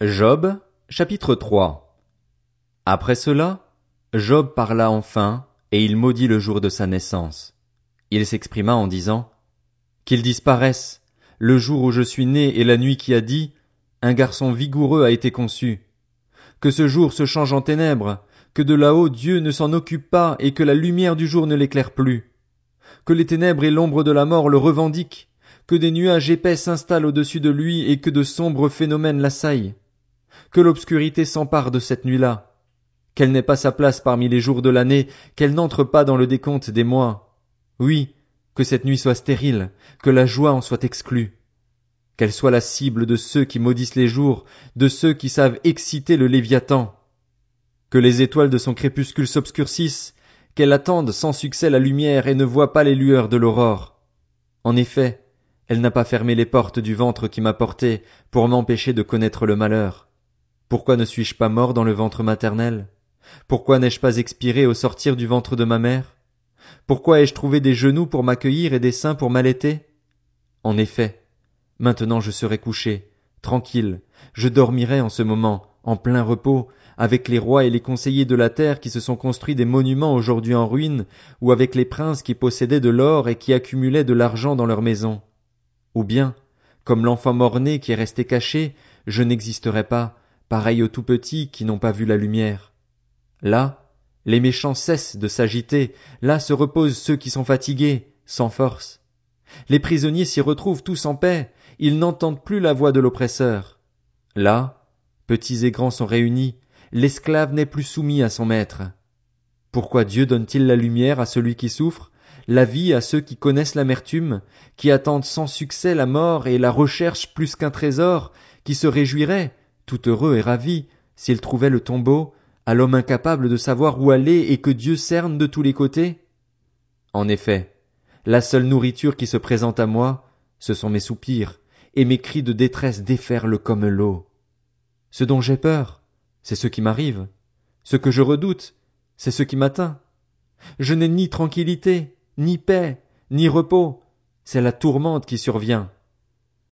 Job, chapitre 3 Après cela, Job parla enfin, et il maudit le jour de sa naissance. Il s'exprima en disant, Qu'il disparaisse, le jour où je suis né et la nuit qui a dit, un garçon vigoureux a été conçu. Que ce jour se change en ténèbres, que de là-haut Dieu ne s'en occupe pas et que la lumière du jour ne l'éclaire plus. Que les ténèbres et l'ombre de la mort le revendiquent, que des nuages épais s'installent au-dessus de lui et que de sombres phénomènes l'assaillent que l'obscurité s'empare de cette nuit-là, qu'elle n'ait pas sa place parmi les jours de l'année, qu'elle n'entre pas dans le décompte des mois. Oui, que cette nuit soit stérile, que la joie en soit exclue. Qu'elle soit la cible de ceux qui maudissent les jours, de ceux qui savent exciter le Léviathan. Que les étoiles de son crépuscule s'obscurcissent, qu'elle attende sans succès la lumière et ne voit pas les lueurs de l'aurore. En effet, elle n'a pas fermé les portes du ventre qui m'a porté pour m'empêcher de connaître le malheur. Pourquoi ne suis-je pas mort dans le ventre maternel? Pourquoi n'ai-je pas expiré au sortir du ventre de ma mère? Pourquoi ai-je trouvé des genoux pour m'accueillir et des seins pour m'allaiter? En effet, maintenant je serai couché, tranquille, je dormirai en ce moment, en plein repos, avec les rois et les conseillers de la terre qui se sont construits des monuments aujourd'hui en ruine, ou avec les princes qui possédaient de l'or et qui accumulaient de l'argent dans leurs maisons. Ou bien, comme l'enfant mort-né qui est resté caché, je n'existerai pas, pareil aux tout petits qui n'ont pas vu la lumière. Là, les méchants cessent de s'agiter, là se reposent ceux qui sont fatigués, sans force. Les prisonniers s'y retrouvent tous en paix, ils n'entendent plus la voix de l'oppresseur. Là, petits et grands sont réunis, l'esclave n'est plus soumis à son maître. Pourquoi Dieu donne-t-il la lumière à celui qui souffre, la vie à ceux qui connaissent l'amertume, qui attendent sans succès la mort et la recherchent plus qu'un trésor, qui se réjouiraient, tout heureux et ravi, s'il trouvait le tombeau, à l'homme incapable de savoir où aller et que Dieu cerne de tous les côtés? En effet, la seule nourriture qui se présente à moi, ce sont mes soupirs, et mes cris de détresse déferlent comme l'eau. Ce dont j'ai peur, c'est ce qui m'arrive. Ce que je redoute, c'est ce qui m'atteint. Je n'ai ni tranquillité, ni paix, ni repos, c'est la tourmente qui survient.